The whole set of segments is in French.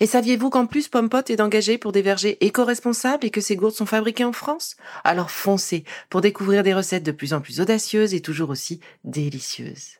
Et saviez-vous qu'en plus Pompot est engagé pour des vergers éco-responsables et que ces gourdes sont fabriquées en France? Alors foncez pour découvrir des recettes de plus en plus audacieuses et toujours aussi délicieuses.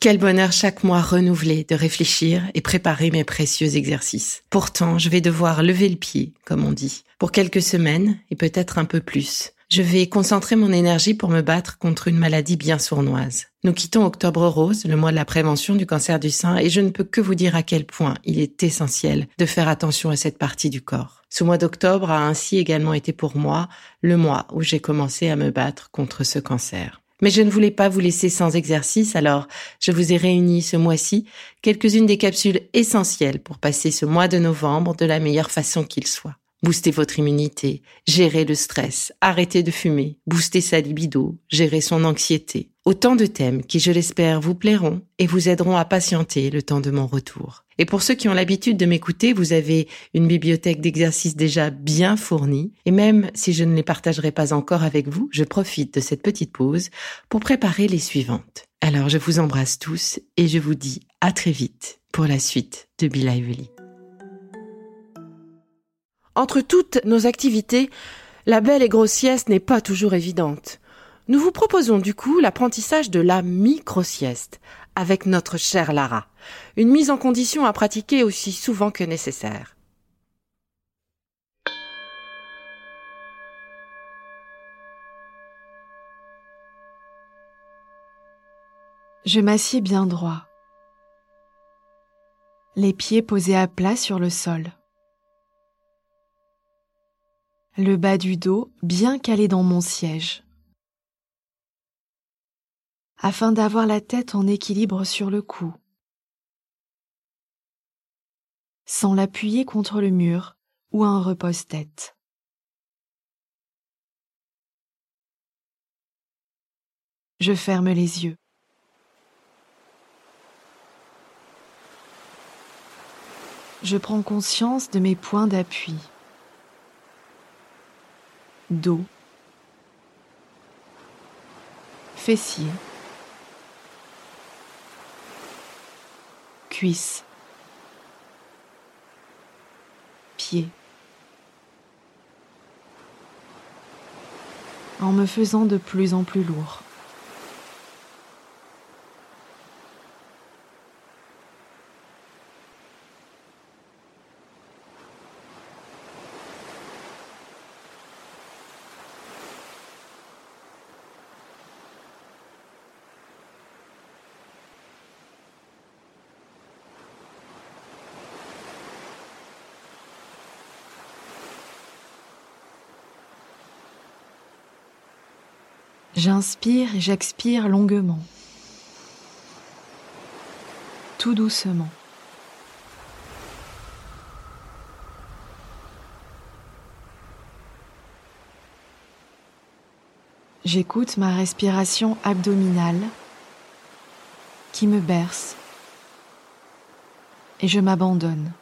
Quel bonheur chaque mois renouvelé de réfléchir et préparer mes précieux exercices. Pourtant, je vais devoir lever le pied, comme on dit, pour quelques semaines et peut-être un peu plus. Je vais concentrer mon énergie pour me battre contre une maladie bien sournoise. Nous quittons Octobre Rose, le mois de la prévention du cancer du sein, et je ne peux que vous dire à quel point il est essentiel de faire attention à cette partie du corps. Ce mois d'octobre a ainsi également été pour moi le mois où j'ai commencé à me battre contre ce cancer. Mais je ne voulais pas vous laisser sans exercice, alors je vous ai réuni ce mois-ci quelques-unes des capsules essentielles pour passer ce mois de novembre de la meilleure façon qu'il soit booster votre immunité, gérer le stress, arrêter de fumer, booster sa libido, gérer son anxiété. Autant de thèmes qui, je l'espère, vous plairont et vous aideront à patienter le temps de mon retour. Et pour ceux qui ont l'habitude de m'écouter, vous avez une bibliothèque d'exercices déjà bien fournie. Et même si je ne les partagerai pas encore avec vous, je profite de cette petite pause pour préparer les suivantes. Alors je vous embrasse tous et je vous dis à très vite pour la suite de Be Lively. Entre toutes nos activités, la belle et grosse sieste n'est pas toujours évidente. Nous vous proposons du coup l'apprentissage de la micro-sieste avec notre chère Lara, une mise en condition à pratiquer aussi souvent que nécessaire. Je m'assieds bien droit, les pieds posés à plat sur le sol le bas du dos bien calé dans mon siège, afin d'avoir la tête en équilibre sur le cou, sans l'appuyer contre le mur ou un repose-tête. Je ferme les yeux. Je prends conscience de mes points d'appui dos, fessiers, cuisses, pieds. En me faisant de plus en plus lourd. J'inspire et j'expire longuement, tout doucement. J'écoute ma respiration abdominale qui me berce et je m'abandonne.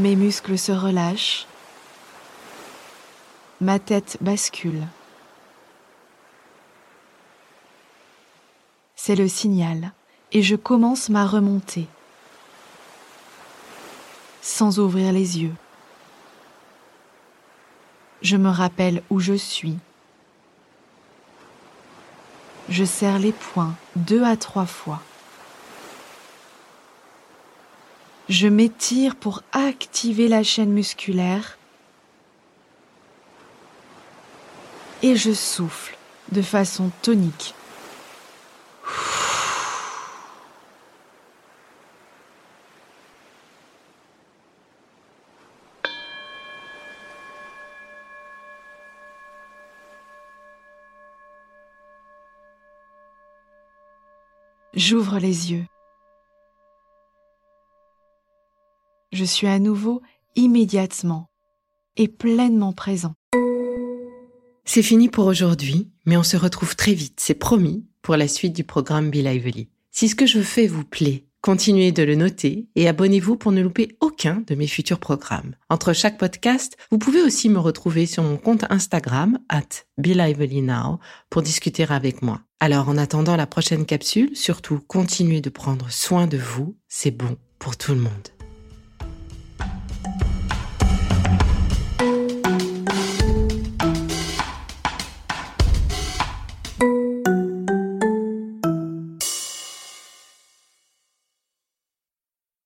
Mes muscles se relâchent. Ma tête bascule. C'est le signal et je commence ma remontée sans ouvrir les yeux. Je me rappelle où je suis. Je serre les poings deux à trois fois. Je m'étire pour activer la chaîne musculaire et je souffle de façon tonique. J'ouvre les yeux. Je suis à nouveau immédiatement et pleinement présent. C'est fini pour aujourd'hui, mais on se retrouve très vite, c'est promis, pour la suite du programme Be Lively. Si ce que je fais vous plaît, continuez de le noter et abonnez-vous pour ne louper aucun de mes futurs programmes. Entre chaque podcast, vous pouvez aussi me retrouver sur mon compte Instagram, at Now, pour discuter avec moi. Alors en attendant la prochaine capsule, surtout continuez de prendre soin de vous, c'est bon pour tout le monde.